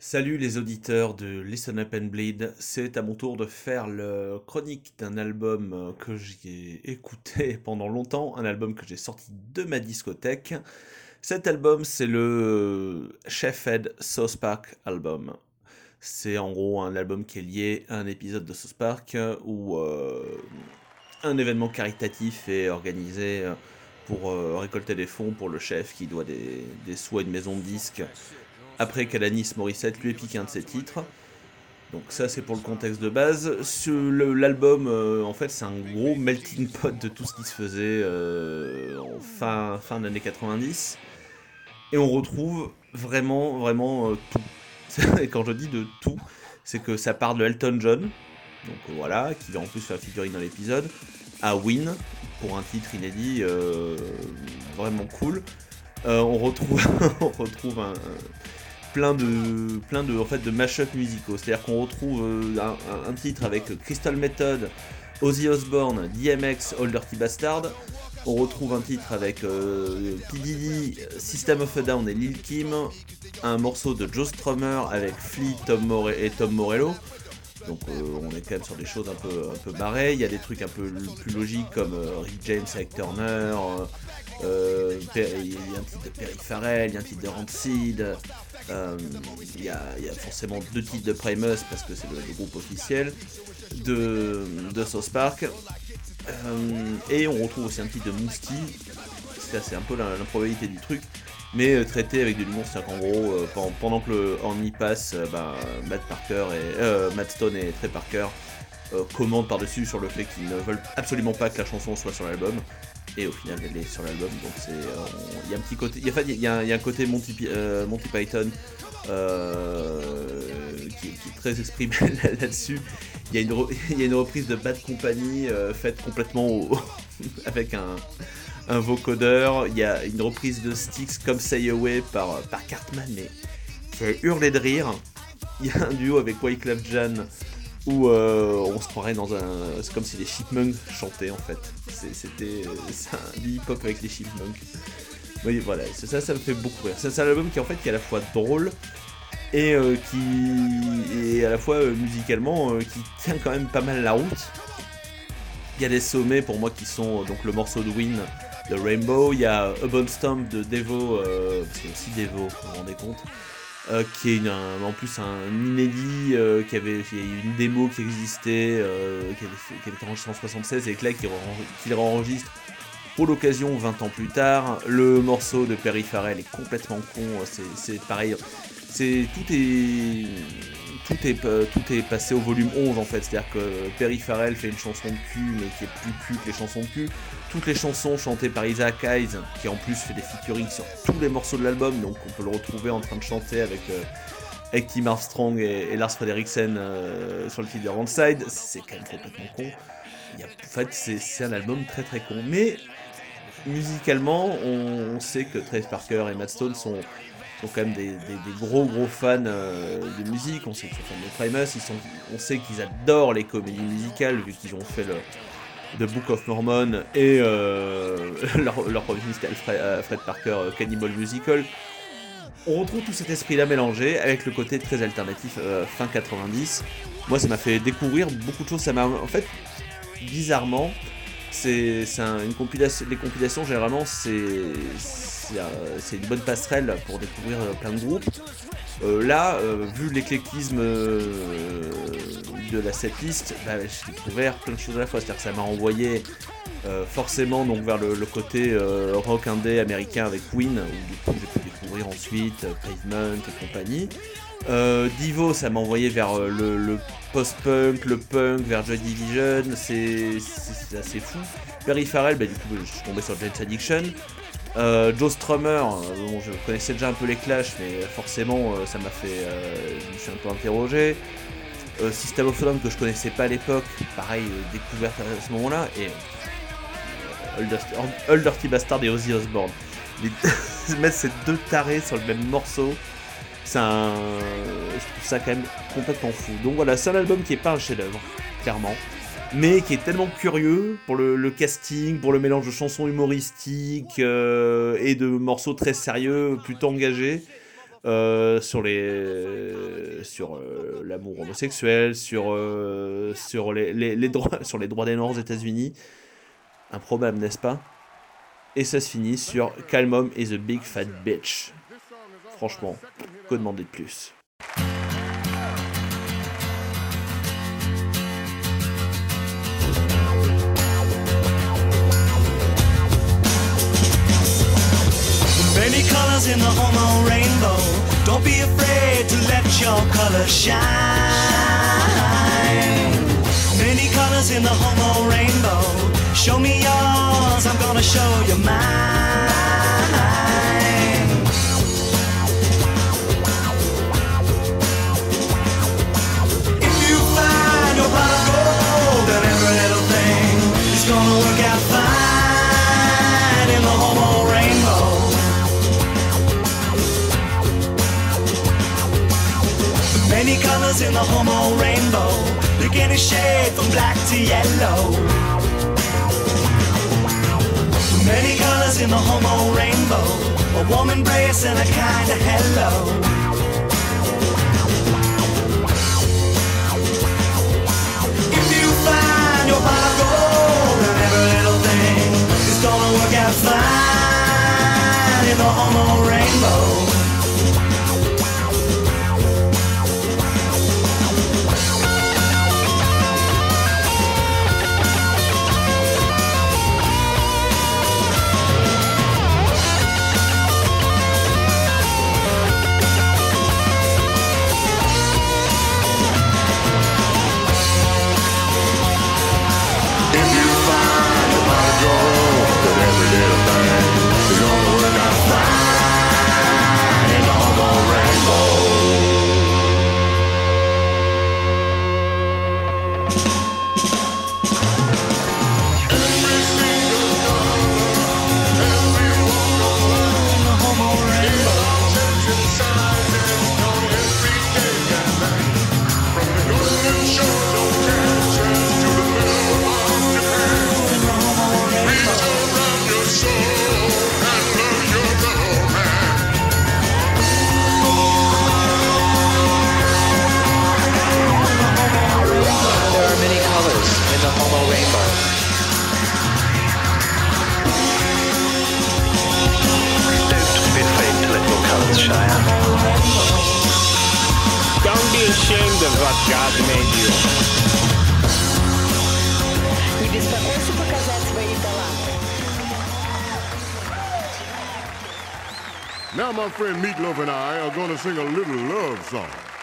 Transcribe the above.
Salut les auditeurs de Listen Up and Bleed, c'est à mon tour de faire le chronique d'un album euh, que j'ai écouté pendant longtemps, un album que j'ai sorti de ma discothèque. Cet album c'est le Chef Ed South Park album. C'est en gros un album qui est lié à un épisode de South Park où euh, un événement caritatif est organisé euh, pour récolter des fonds pour le chef qui doit des, des sous à une maison de disques après qu'Alanis Morissette lui ait piqué un de ses titres. Donc ça c'est pour le contexte de base. L'album, euh, en fait, c'est un gros melting pot de tout ce qui se faisait euh, en fin, fin d'année 90. Et on retrouve vraiment, vraiment euh, tout. Et quand je dis de tout, c'est que ça part de Elton John, donc voilà, qui va en plus faire figurine dans l'épisode, à Win, pour un titre inédit, vraiment cool. on retrouve, on retrouve un plein de, plein de, en fait, de mash-up musicaux. C'est-à-dire qu'on retrouve euh, un, titre avec Crystal Method, Ozzy Osbourne, DMX, Old Dirty Bastard. On retrouve un titre avec euh, System of a Down et Lil Kim. Un morceau de Joe Strummer avec Flea Tom et Tom Morello. Donc euh, on est quand même sur des choses un peu, un peu barrées. Il y a des trucs un peu plus logiques comme euh, Rick James avec Turner. il y a un titre de Perry Farrell, il y a un titre de Rancid. Euh, il y, a forcément deux titres de Primus parce que c'est le, groupe officiel de, de South Park. Euh, et on retrouve aussi un titre de Mousty. C'est un peu l'improbabilité du truc mais euh, traité avec de l'humour, c'est-à-dire qu'en gros, pendant, que le y passe, bah, Matt Parker et Matt Stone et Trey Parker commandent par-dessus sur le fait qu'ils ne veulent absolument pas que la chanson soit sur l'album. Et au final elle est sur l'album donc c'est euh, il y a un petit côté il y, a, un côté Monty, euh, Python euh, qui, est très exprimé là-dessus. Il y, a une reprise de Bad Company faite complètement avec un, vocodeur. Il y a une reprise de Styx comme Say Away par, Cartman qui a hurlé de rire. Il y a un duo avec Wyclef Jan où euh, on se croirait dans un. C'est comme si les chipmunks chantaient en fait. C'était un hip-hop avec les chipmunks. Oui, voilà, ça, ça me fait beaucoup rire. C'est un album qui en fait qui est à la fois drôle et euh, qui est à la fois euh, musicalement qui tient quand même pas mal la route. Il y a des sommets pour moi qui sont donc le morceau de Win de Rainbow, il y a A Stomp de Devo, parce qu'il y aussi Devo, vous vous rendez compte. Euh, qui est en plus un inédit, euh, qui avait a eu une démo qui existait, euh, qui, avait, qui, avait, été enregistrée en 76 et que là qu'il enregistre pour l'occasion 20 ans plus tard. Le morceau de Perry Farrell est complètement con, c'est pareil, c'est tout est tout est, tout est passé au volume 11 en fait, c'est-à-dire que Perry Farrell fait une chanson de cul mais qui est plus cul que les chansons de cul toutes les chansons chantées par Isaac Hayes, qui en plus fait des featuring sur tous les morceaux de l'album, donc on peut le retrouver en train de chanter avec, euh, Tim Armstrong et, Lars Frederiksen euh, sur le titre de c'est quand même complètement con. en fait, c'est un album très très con. Mais musicalement, on, sait que Trace Parker et Matt Stone sont, sont quand même des, gros gros fans euh, de musique. On sait qu'ils sont fans de Primus, ils sont, on sait qu'ils adorent les comédies musicales vu qu'ils ont fait le The Book of Mormon et euh, leur, leur Alfred, Fred Parker euh, Cannibal Musical. On retrouve tout cet esprit-là mélangé avec le côté très alternatif euh, fin 90. Moi, ça m'a fait découvrir beaucoup de choses. Ça m'a, en fait, bizarrement, c'est une compilation. Les compilations, généralement, c'est c'est une bonne passerelle pour découvrir plein de groupes. là, vu l'éclectisme de la setlist, bah, j'ai découvert plein de choses à la fois. C'est-à-dire que ça m'a envoyé euh, forcément donc vers le, côté euh, rock indé américain avec Queen, où du coup j'ai pu découvrir ensuite euh, Pavement et compagnie. Divo, ça m'a envoyé vers le, post-punk, le punk, vers Joy Division, c'est assez fou. Perry Farrell, bah, du coup je suis tombé sur James Addiction. Joe Strummer, je connaissais déjà un peu les Clash, mais forcément ça m'a fait. je me suis un peu interrogé. Euh, System of a que je connaissais pas à l'époque, pareil, euh, découverte à ce moment-là, et euh, Dirty Bastard et Ozzy Osbourne. mettre ces deux tarés sur le même morceau, c'est un. Je trouve ça quand même complètement fou. Donc voilà, c'est un album qui est pas un chef-d'œuvre, clairement, mais qui est tellement curieux pour le, casting, pour le mélange de chansons humoristiques et de morceaux très sérieux, plutôt engagés. Euh, sur les sur euh, l'amour homosexuel, sur euh, sur les, les, les droits sur les droits des Noirs aux États-Unis. Un problème, n'est-ce pas? Et ça se finit sur Calmom is a big fat bitch. Franchement, que demander de plus? Many colors in the homo rainbow. Don't be afraid to let your colors shine. Many colors in the homo rainbow. Show me yours, I'm gonna show you mine. Beginning shade from black to yellow. Many colors in the homo rainbow, a warm embrace and a kind of hello. Now my friend Meatloaf and I are going to sing a little love song.